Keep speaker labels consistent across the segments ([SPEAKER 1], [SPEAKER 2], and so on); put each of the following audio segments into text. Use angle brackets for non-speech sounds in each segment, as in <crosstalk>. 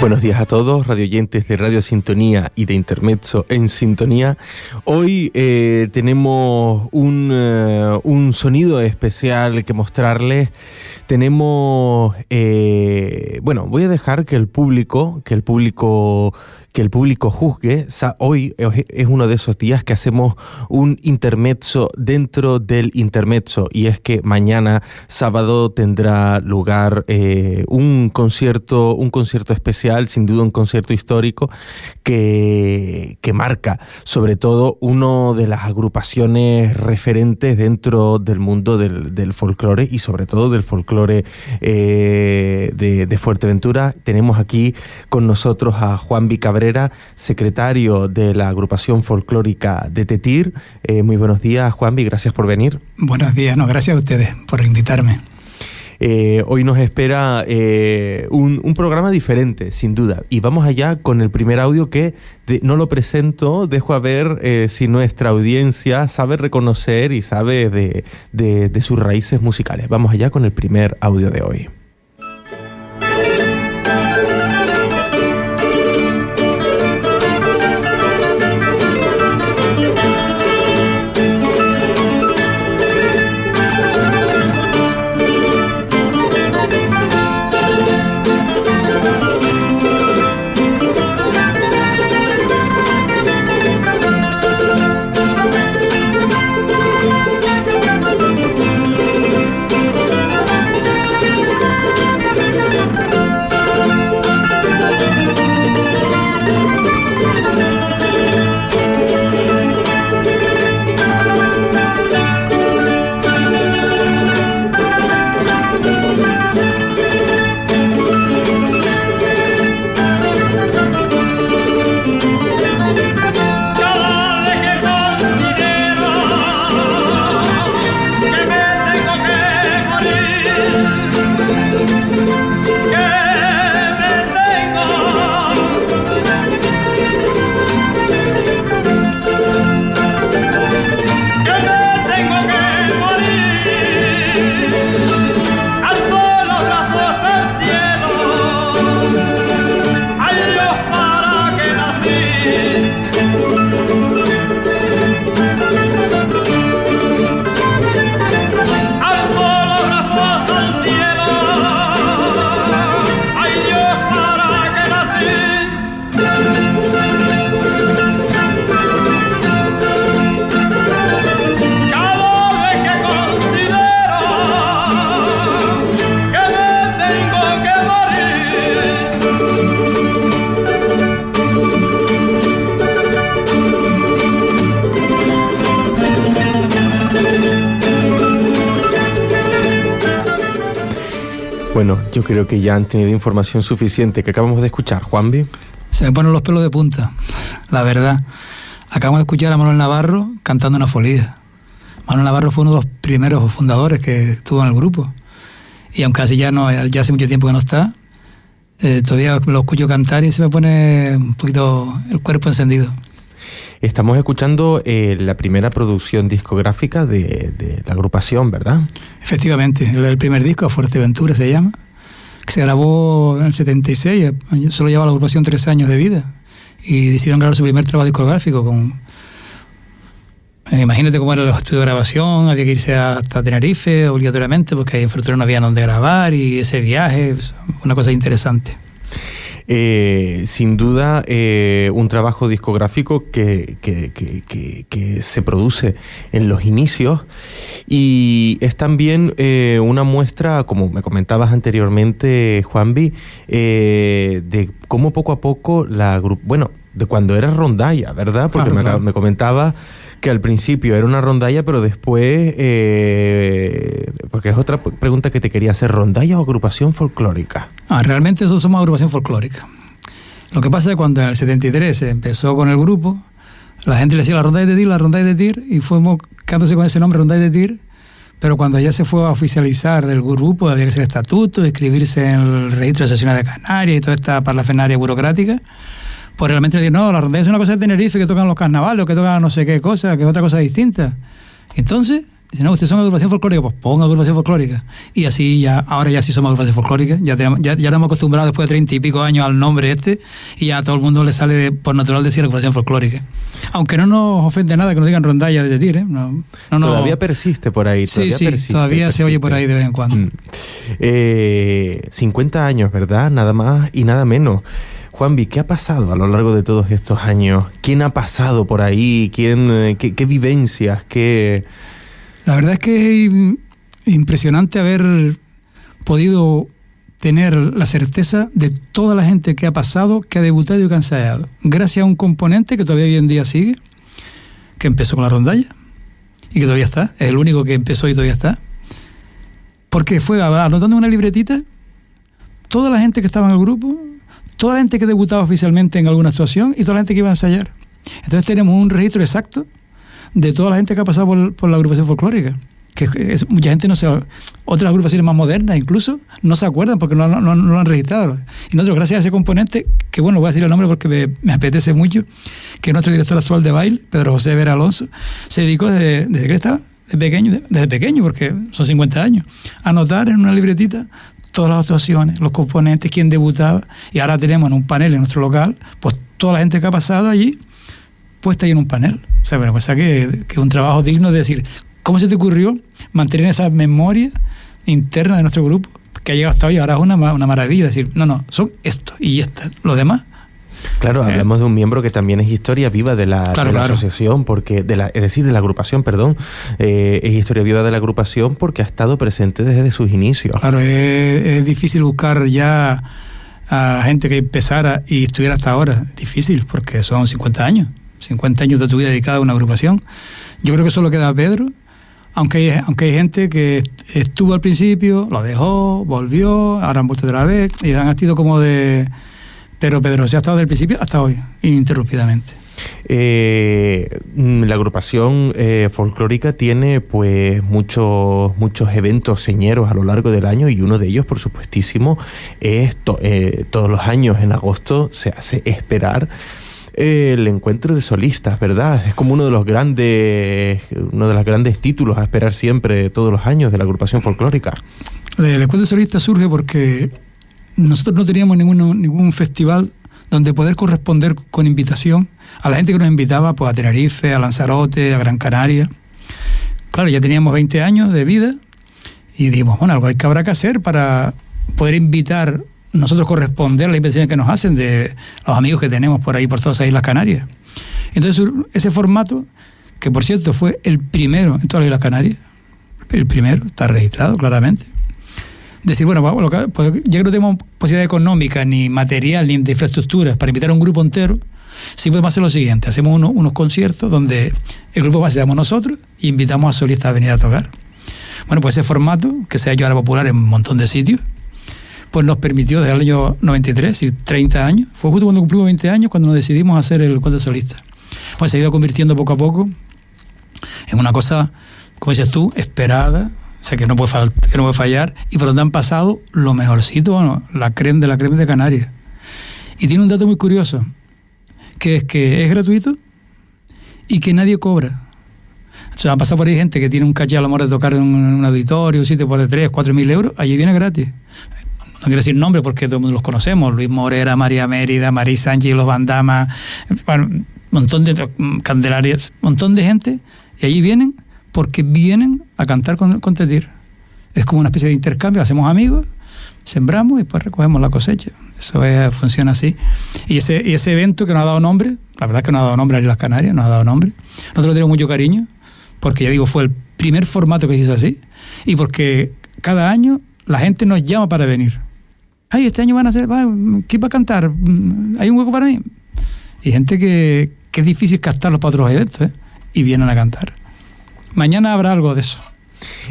[SPEAKER 1] Buenos días a todos, radioyentes de Radio Sintonía y de Intermezzo en Sintonía. Hoy eh, tenemos un, eh, un, sonido especial que mostrarles. Tenemos, eh, bueno, voy a dejar que el público, que el público que el público juzgue. Hoy es uno de esos días que hacemos un intermezzo dentro del intermezzo y es que mañana sábado tendrá lugar eh, un concierto, un concierto especial, sin duda un concierto histórico que, que marca sobre todo una de las agrupaciones referentes dentro del mundo del, del folclore y sobre todo del folclore eh, de, de Fuerteventura. Tenemos aquí con nosotros a Juan Vicabrera secretario de la agrupación folclórica de Tetir. Eh, muy buenos días, Juanvi, gracias por venir.
[SPEAKER 2] Buenos días, no, gracias a ustedes por invitarme.
[SPEAKER 1] Eh, hoy nos espera eh, un, programa diferente, sin duda. Y vamos allá con el primer audio que no lo presento, dejo a ver si nuestra audiencia sabe reconocer y sabe de sus raíces musicales. Vamos allá con el primer audio de hoy. Bueno, yo creo que ya han tenido información suficiente que acabamos de escuchar. Juanvi.
[SPEAKER 2] Se me ponen los pelos de punta, la verdad. Acabamos de escuchar a Manuel Navarro cantando una folía. Manuel Navarro fue uno de los primeros fundadores que estuvo en el grupo. Y aunque así ya, no, ya hace mucho tiempo que no está, eh, todavía lo escucho cantar y se me pone un poquito el cuerpo encendido.
[SPEAKER 1] Estamos escuchando eh, la primera producción discográfica de, la agrupación, ¿verdad?
[SPEAKER 2] Efectivamente, el, primer disco, Fuerteventura se llama, que se grabó en el 76, solo lleva la agrupación tres años de vida, y decidieron grabar su primer trabajo discográfico con... Eh, imagínate cómo era el estudio de grabación, había que irse hasta Tenerife obligatoriamente porque en Fuerteventura no había donde grabar y ese viaje, una cosa interesante.
[SPEAKER 1] Eh, sin duda eh, un trabajo discográfico que, se produce en los inicios y es también eh, una muestra, como me comentabas anteriormente, Juanvi, de cómo poco a poco la bueno, de cuando era rondalla, ¿verdad? Porque me, me comentaba que al principio era una rondalla, pero después, eh, porque es otra pregunta que te quería hacer, ¿rondalla o agrupación folclórica?
[SPEAKER 2] Ah, realmente eso somos agrupación folclórica. Lo que pasa es que cuando en el 73 se empezó con el grupo, la gente le decía la ronda de tir, la ronda de tir, y fuimos quedándose con ese nombre, ronda de tir, pero cuando ya se fue a oficializar el grupo, había que hacer estatuto, escribirse en el registro de sesiones de Canarias y toda esta parlafenaria burocrática, pues realmente decir, no, la ronda es una cosa de Tenerife que tocan los carnavales, que tocan no sé qué cosa, que es otra cosa distinta. Entonces, Dice, no, ustedes son agrupación folclórica, pues ponga agrupación folclórica. Y así ya, ahora ya sí somos agrupación folclórica, ya, tenemos, ya, ya nos hemos acostumbrado después de treinta y pico años al nombre este, y ya a todo el mundo le sale de, por natural decir agrupación folclórica. Aunque no nos ofende nada que nos digan rondalla de decir, ¿eh? No, no,
[SPEAKER 1] todavía persiste por ahí.
[SPEAKER 2] Todavía
[SPEAKER 1] sí,
[SPEAKER 2] sí, todavía se oye por ahí de vez en cuando. Mm.
[SPEAKER 1] Eh, 50 años, ¿verdad? Nada más y nada menos. Juanvi, ¿qué ha pasado a lo largo de todos estos años? ¿Quién ha pasado por ahí? ¿Quién, eh, qué, vivencias? ¿Qué...?
[SPEAKER 2] La verdad es que es impresionante haber podido tener la certeza de toda la gente que ha pasado, que ha debutado y que ha ensayado. Gracias a un componente que todavía hoy en día sigue, que empezó con la rondalla y que todavía está, es el único que empezó y todavía está. Porque fue anotando una libretita toda la gente que estaba en el grupo, toda la gente que debutaba oficialmente en alguna actuación y toda la gente que iba a ensayar. Entonces tenemos un registro exacto de toda la gente que ha pasado por, la agrupación folclórica. Que mucha gente no se. Otras agrupaciones más modernas incluso no se acuerdan porque no, no, lo han registrado. Y nosotros, gracias a ese componente, que bueno, voy a decir el nombre porque me, apetece mucho, que nuestro director actual de baile, Pedro José Vera Alonso, se dedicó desde, desde que estaba, desde pequeño, desde pequeño, porque son 50 años, a anotar en una libretita todas las actuaciones, los componentes, quién debutaba. Y ahora tenemos en un panel en nuestro local, pues toda la gente que ha pasado allí, puesta ahí en un panel. O sea, pero cosa que, que es un trabajo digno de decir, ¿cómo se te ocurrió mantener esa memoria interna de nuestro grupo que ha llegado hasta hoy? Ahora es una, una maravilla decir, no, no, son esto y esto, lo demás.
[SPEAKER 1] Claro, eh. hablamos de un miembro que también es historia viva de la, asociación, porque de la, es decir, de la agrupación, perdón, eh, es historia viva de la agrupación porque ha estado presente desde sus inicios.
[SPEAKER 2] Claro, es, es difícil buscar ya a gente que empezara y estuviera hasta ahora, difícil, porque son 50 años. 50 años de tu vida dedicada a una agrupación. Yo creo que solo queda Pedro, aunque hay, aunque hay gente que estuvo al principio, lo dejó, volvió, ahora han vuelto otra vez, y han sido como de... Pero Pedro se ha estado desde el principio hasta hoy, ininterrumpidamente.
[SPEAKER 1] Eh, la agrupación eh, folclórica tiene pues muchos muchos eventos señeros a lo largo del año y uno de ellos por supuestísimo es eh, todos los años en agosto se hace esperar el encuentro de solistas, ¿verdad? Es como uno de los grandes, uno de los grandes títulos a esperar siempre todos los años de la agrupación folclórica.
[SPEAKER 2] El encuentro de solistas surge porque nosotros no teníamos ningún, ningún festival donde poder corresponder con invitación a la gente que nos invitaba pues, a Tenerife, a Lanzarote, a Gran Canaria. Claro, ya teníamos 20 años de vida y dijimos, bueno, algo hay que habrá que hacer para poder invitar nosotros corresponder a las invitaciones que nos hacen de los amigos que tenemos por ahí, por todas las Islas Canarias. Entonces, ese formato, que por cierto fue el primero en todas las Islas Canarias, el primero, está registrado claramente, decir, bueno, pues, ya que no tenemos posibilidad económica, ni material, ni de infraestructuras para invitar a un grupo entero, sí podemos hacer lo siguiente, hacemos unos conciertos donde el grupo base seamos nosotros y invitamos a solistas a venir a tocar. Bueno, pues ese formato, que se ha hecho ahora popular en un montón de sitios, pues nos permitió desde el año 93, y 30 años, fue justo cuando cumplimos 20 años cuando nos decidimos hacer el cuento solista. Pues se ha ido convirtiendo poco a poco en una cosa, como dices tú, esperada, que no puede, que fallar, y por donde han pasado lo mejorcito, bueno, la crema de la crema de Canarias. Y tiene un dato muy curioso, que es que es gratuito y que nadie cobra. O sea, pasado por ahí gente que tiene un caché a lo mejor de tocar en un, auditorio, un sitio por de 3, 4 mil euros, allí viene gratis no quiero decir nombres porque todo los conocemos, Luis Morera, María Mérida, María Sánchez, los Bandama, bueno, montón de candelarias, un montón de gente, y allí vienen porque vienen a cantar con, con Tetir. Es como una especie de intercambio, hacemos amigos, sembramos y después recogemos la cosecha. Eso funciona así. Y ese, y ese evento que nos ha dado nombre, la verdad es que no ha dado nombre a las Canarias, nos ha dado nombre. Nosotros tenemos mucho cariño, porque ya digo, fue el primer formato que se hizo así, y porque cada año la gente nos llama para venir ay, este año van a hacer, ¿qué va a cantar? Mm, ¿Hay un hueco para mí? Y gente que, que es difícil captarlos para otros eventos, ¿eh? Y vienen a cantar. Mañana habrá algo de eso.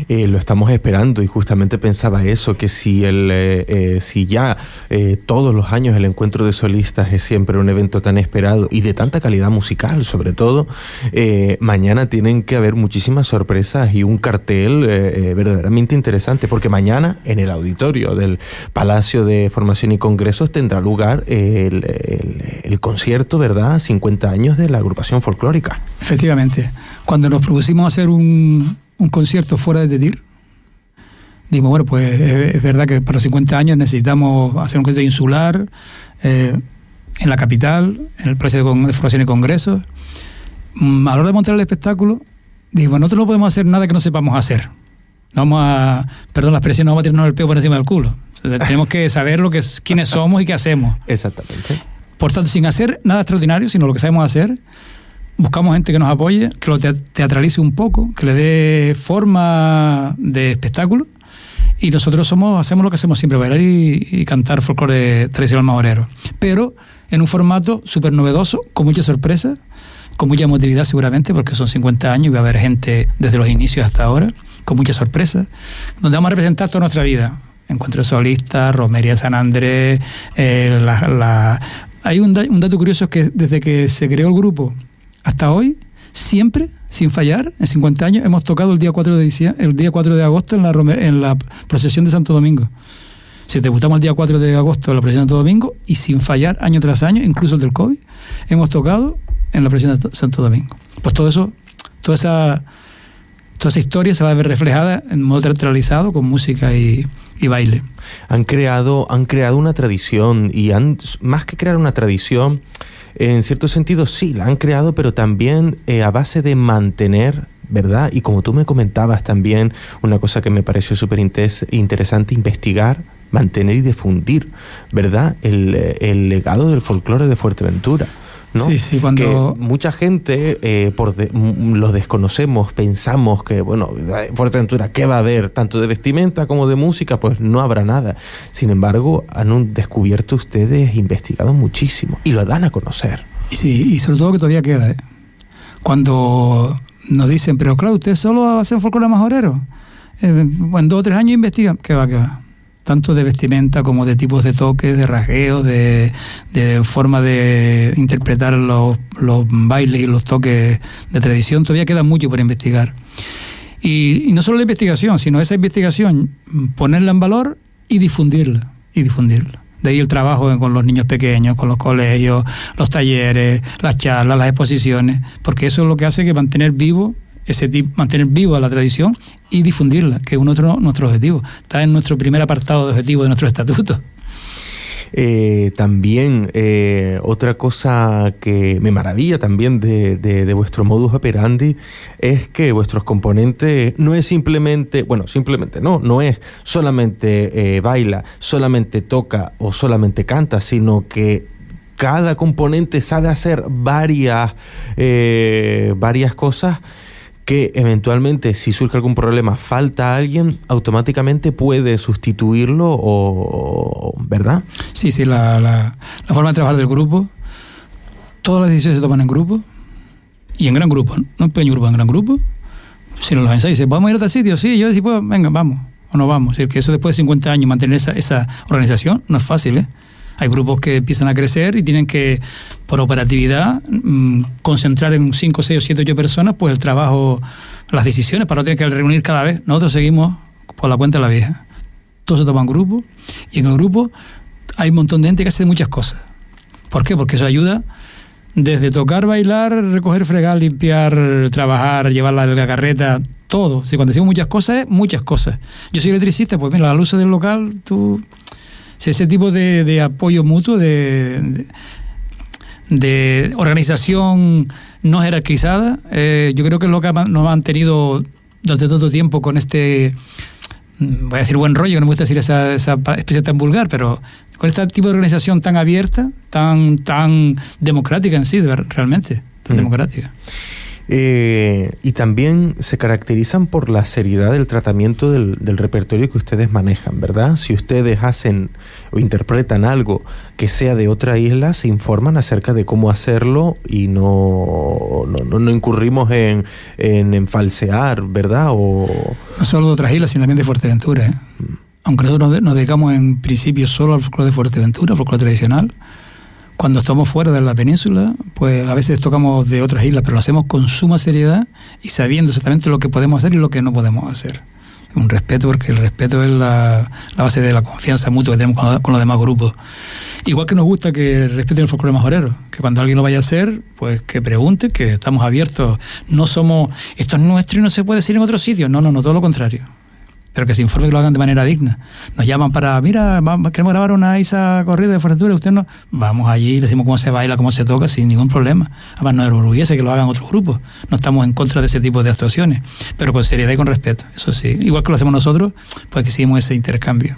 [SPEAKER 1] Eh, lo estamos esperando y justamente pensaba eso, que si, el, eh, eh, si ya todos los años el encuentro de solistas es siempre un evento tan esperado y de tanta calidad musical sobre todo, mañana tienen que haber muchísimas sorpresas y un cartel verdaderamente interesante, porque mañana en el auditorio del Palacio de Formación y Congresos tendrá lugar el, el concierto, ¿verdad? 50 años de la agrupación folclórica.
[SPEAKER 2] Efectivamente, cuando nos propusimos hacer un un concierto fuera de DIR. Digo, bueno, pues es verdad que para los 50 años necesitamos hacer un concierto insular eh, en la capital, en el Palacio de Formación y Congresos. Mm, a la hora de montar el espectáculo, digo, nosotros no podemos hacer nada que no sepamos hacer. No vamos a, perdón la expresión, no vamos a tirarnos el peo por encima del culo. tenemos que saber lo que quiénes somos y qué hacemos.
[SPEAKER 1] Exactamente.
[SPEAKER 2] Por tanto, sin hacer nada extraordinario, sino lo que sabemos hacer, buscamos gente que nos apoye, que lo teatralice un poco, que le dé forma de espectáculo. Y nosotros somos, hacemos lo que hacemos siempre, bailar y, cantar folclore tradicional majorero. Pero en un formato súper novedoso, con mucha sorpresa, con mucha emotividad seguramente, porque son 50 años y va a haber gente desde los inicios hasta ahora, con mucha sorpresa, donde vamos a representar toda nuestra vida. Encuentro solista, Romería San Andrés, eh, hay un, un dato curioso que desde que se creó el grupo hasta hoy, siempre, sin fallar, en 50 años, hemos tocado el día 4 de, diciembre, el día 4 de agosto en la, en la procesión de Santo Domingo. Si debutamos el día 4 de agosto en la procesión de Santo Domingo y sin fallar año tras año, incluso el del COVID, hemos tocado en la procesión de Santo Domingo. Pues todo eso, toda esa, toda esa historia se va a ver reflejada en modo teatralizado con música y, y baile.
[SPEAKER 1] Han creado, han creado una tradición y han, más que crear una tradición, en cierto sentido sí, la han creado, pero también eh, a base de mantener ¿verdad? Y como tú me comentabas también, una cosa que me pareció súper interesante, investigar, mantener y difundir, ¿verdad? El, eh, el legado del folclore de Fuerteventura.
[SPEAKER 2] Sí, sí, cuando...
[SPEAKER 1] Que mucha gente eh, por los desconocemos, pensamos que, bueno, Fuerteventura, ¿qué va a haber? Tanto de vestimenta como de música, pues no habrá nada. Sin embargo, han descubierto ustedes, investigado muchísimo y lo dan a conocer.
[SPEAKER 2] Sí, y sobre todo que todavía queda. ¿eh? Cuando nos dicen, pero claro, usted solo hacen folclore majorero. Eh, en dos o tres años investigan. ¿Qué va, qué va? Tanto de vestimenta como de tipos de toques, de rasgueos, de, forma de interpretar los, bailes y los toques de tradición. Todavía queda mucho por investigar. Y, no solo la investigación, sino esa investigación, ponerla en valor y difundirla. Y difundirla. De ahí el trabajo con los niños pequeños, con los colegios, los talleres, las charlas, las exposiciones, porque eso es lo que hace que mantener vivo ese tipo, mantener viva la tradición y difundirla, que es nuestro, nuestro objetivo. Está en nuestro primer apartado de objetivo de nuestro estatuto.
[SPEAKER 1] Eh, también eh, otra cosa que me maravilla también de, de, vuestro modus operandi es que vuestros componentes no es simplemente, bueno, simplemente no, no es solamente eh, baila, solamente toca o solamente canta, sino que cada componente sabe hacer varias, varias cosas que eventualmente si surge algún problema falta alguien, automáticamente puede sustituirlo o, ¿verdad?
[SPEAKER 2] Sí, sí, la, la, forma de trabajar del grupo, todas las decisiones se toman en grupo y en gran grupo, no en pequeño grupo, en gran grupo. Si nos los ensayos, ¿vamos a ir a tal sitio? Sí, yo decía, pues venga, vamos, o no vamos. Es decir, que eso después de 50 años mantener esa, esa organización no es fácil, ¿eh? Hay grupos que empiezan a crecer y tienen que, por operatividad, mm, concentrar en 5, 6 o 7, 8 personas pues el trabajo, las decisiones para no tener que reunir cada vez. Nosotros seguimos por la cuenta de la vieja. Todos se toman grupos y en el grupo hay un montón de gente que hace muchas cosas. ¿Por qué? Porque eso ayuda desde tocar, bailar, recoger, fregar, limpiar, trabajar, llevar la, la carreta, todo. Si cuando decimos muchas cosas, muchas cosas. Yo soy electricista, pues mira, la luz del local, tú si ese tipo de, apoyo mutuo, de, de, organización no jerarquizada, eh, yo creo que es lo que nos ha mantenido durante tanto tiempo con este, mm, voy a decir buen rollo, que no me gusta decir esa, esa expresión tan vulgar, pero con este tipo de organización tan abierta, tan, tan democrática en sí, realmente, tan mm. democrática.
[SPEAKER 1] Eh, y también se caracterizan por la seriedad del tratamiento del, del, repertorio que ustedes manejan, ¿verdad? Si ustedes hacen o interpretan algo que sea de otra isla, se informan acerca de cómo hacerlo y no, no, no incurrimos en, en, en, falsear, ¿verdad? O...
[SPEAKER 2] No solo de otras islas, sino también de Fuerteventura. ¿eh? Mm. Aunque nosotros nos dedicamos en principio solo al folclore de Fuerteventura, al folclore tradicional, cuando estamos fuera de la península, pues a veces tocamos de otras islas, pero lo hacemos con suma seriedad y sabiendo exactamente lo que podemos hacer y lo que no podemos hacer. Un respeto, porque el respeto es la, base de la confianza mutua que tenemos con, con, los demás grupos. Igual que nos gusta que respeten el folclore majorero, que cuando alguien lo vaya a hacer, pues que pregunte, que estamos abiertos. No somos, esto es nuestro y no se puede decir en otro sitio. No, no, no, todo lo contrario pero que se informe que lo hagan de manera digna. Nos llaman para, mira, vamos, queremos grabar una Isa corrida de Fuerteventura, usted no, vamos allí, le decimos cómo se baila, cómo se toca, sin ningún problema. Además, no enorgullece que lo hagan otros grupos, no estamos en contra de ese tipo de actuaciones, pero con seriedad y con respeto, eso sí. Igual que lo hacemos nosotros, pues que seguimos ese intercambio.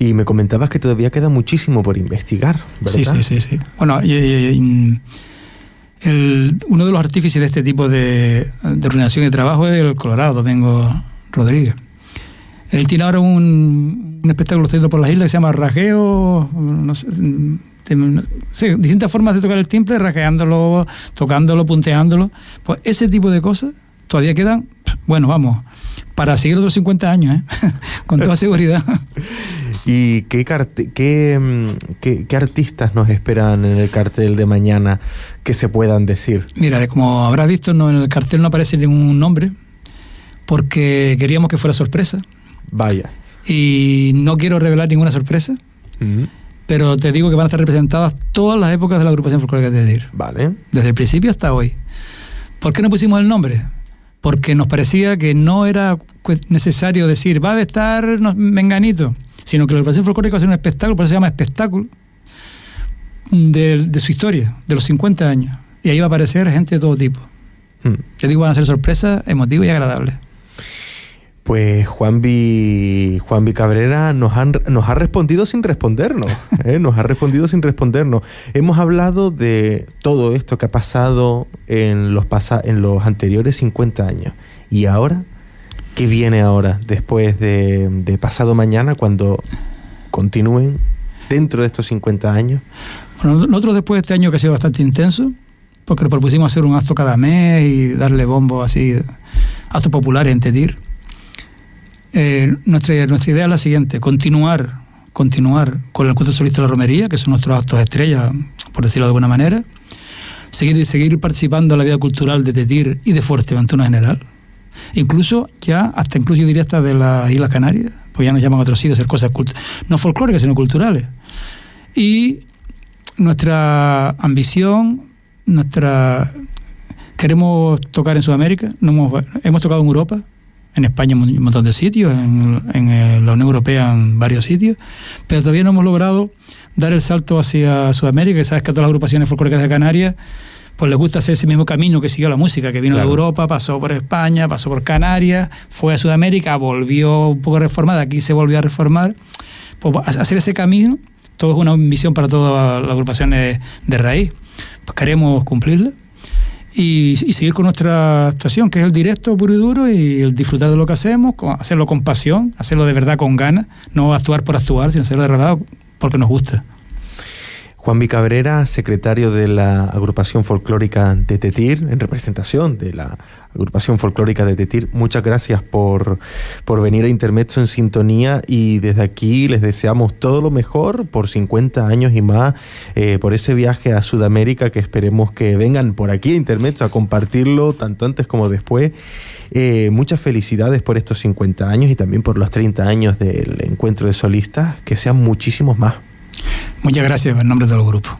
[SPEAKER 1] Y me comentabas que todavía queda muchísimo por investigar, ¿verdad?
[SPEAKER 2] Sí, sí, sí. sí. Bueno, y, y, el, uno de los artífices de este tipo de, de organización de trabajo es el Colorado, Domingo Rodríguez. Él tiene ahora un, un espectáculo haciendo por las islas que se llama Rajeo, no sé, sí, distintas formas de tocar el timbre, rajeándolo, tocándolo, punteándolo. Pues ese tipo de cosas todavía quedan, bueno, vamos, para seguir otros 50 años, ¿eh? <laughs> con toda seguridad.
[SPEAKER 1] ¿Y qué, qué, qué, qué, artistas nos esperan en el cartel de mañana que se puedan decir?
[SPEAKER 2] Mira, como habrás visto, no, en el cartel no aparece ningún nombre, porque queríamos que fuera sorpresa.
[SPEAKER 1] Vaya.
[SPEAKER 2] Y no quiero revelar ninguna sorpresa, uh -huh. pero te digo que van a estar representadas todas las épocas de la agrupación folclórica de DIR.
[SPEAKER 1] Vale.
[SPEAKER 2] Desde el principio hasta hoy. ¿Por qué no pusimos el nombre? Porque nos parecía que no era necesario decir, va a estar Menganito, sino que la agrupación folclórica va a ser un espectáculo, por eso se llama espectáculo, de, de su historia, de los 50 años. Y ahí va a aparecer gente de todo tipo. Hmm. Te digo, van a ser sorpresas emotivas y agradables.
[SPEAKER 1] Pues Juanvi, Juanvi Cabrera nos, han, nos ha respondido sin respondernos, <laughs> ¿eh? nos ha respondido sin respondernos. Hemos hablado de todo esto que ha pasado en los, pasa, en los anteriores 50 años. ¿Y ahora? ¿Qué viene ahora, después de, de pasado mañana, cuando continúen dentro de estos 50 años?
[SPEAKER 2] Bueno, nosotros después de este año que ha sido bastante intenso, porque nos propusimos hacer un acto cada mes y darle bombo así, actos populares en Tetir eh, nuestra, nuestra idea es la siguiente, continuar, continuar con el encuentro solista de la romería, que son nuestros actos estrella, por decirlo de alguna manera, seguir, seguir participando en la vida cultural de Tetir y de Fuerteventura en general, incluso ya, hasta incluso yo de las Islas Canarias, pues ya nos llaman a otros sitios hacer cosas no folclóricas, sino culturales. Y nuestra ambición, nuestra queremos tocar en Sudamérica, hemos tocado en Europa, en España en un montón de sitios, en, en, la Unión Europea en varios sitios, pero todavía no hemos logrado dar el salto hacia Sudamérica, y sabes que a todas las agrupaciones folclóricas de Canarias pues les gusta hacer ese mismo camino que siguió la música, que vino claro. de Europa, pasó por España, pasó por Canarias, fue a Sudamérica, volvió un poco reformada, aquí se volvió a reformar. Pues hacer ese camino, todo es una misión para todas las agrupaciones de raíz. Pues queremos cumplirla y, y, seguir con nuestra actuación, que es el directo puro y duro y el disfrutar de lo que hacemos, hacerlo con pasión, hacerlo de verdad con ganas, no actuar por actuar, sino hacerlo de verdad porque nos gusta.
[SPEAKER 1] Juan Cabrera, secretario de la agrupación folclórica de Tetir, en representación de la agrupación folclórica de Tetir, muchas gracias por, por venir a Intermezzo en sintonía y desde aquí les deseamos todo lo mejor por 50 años y más, eh, por ese viaje a Sudamérica que esperemos que vengan por aquí a Intermezzo a compartirlo tanto antes como después. Eh, muchas felicidades por estos 50 años y también por los 30 años del encuentro de solistas, que sean muchísimos más.
[SPEAKER 2] Muchas gracias en nombre del grupo.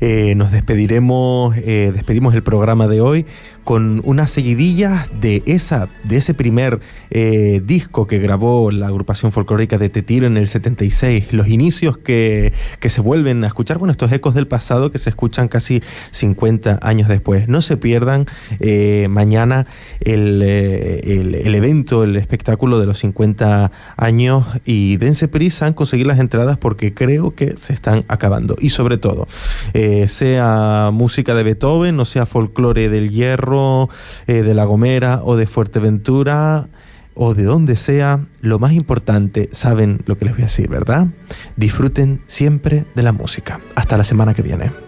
[SPEAKER 1] Eh, nos despediremos, eh, despedimos el programa de hoy con una seguidilla de, esa, de ese primer eh, disco que grabó la agrupación folclórica de Tetiro en el 76, los inicios que, que, se vuelven a escuchar, bueno, estos ecos del pasado que se escuchan casi 50 años después. No se pierdan eh, mañana el, eh, el, el, evento, el espectáculo de los 50 años y dense prisa en conseguir las entradas porque creo que se están acabando. Y sobre todo, sea música de Beethoven, no sea folclore del hierro,
[SPEAKER 3] Eh, de La Gomera o de Fuerteventura o de donde sea, lo más importante, saben lo que les voy a decir, ¿verdad? Disfruten siempre de la música. Hasta la semana que viene.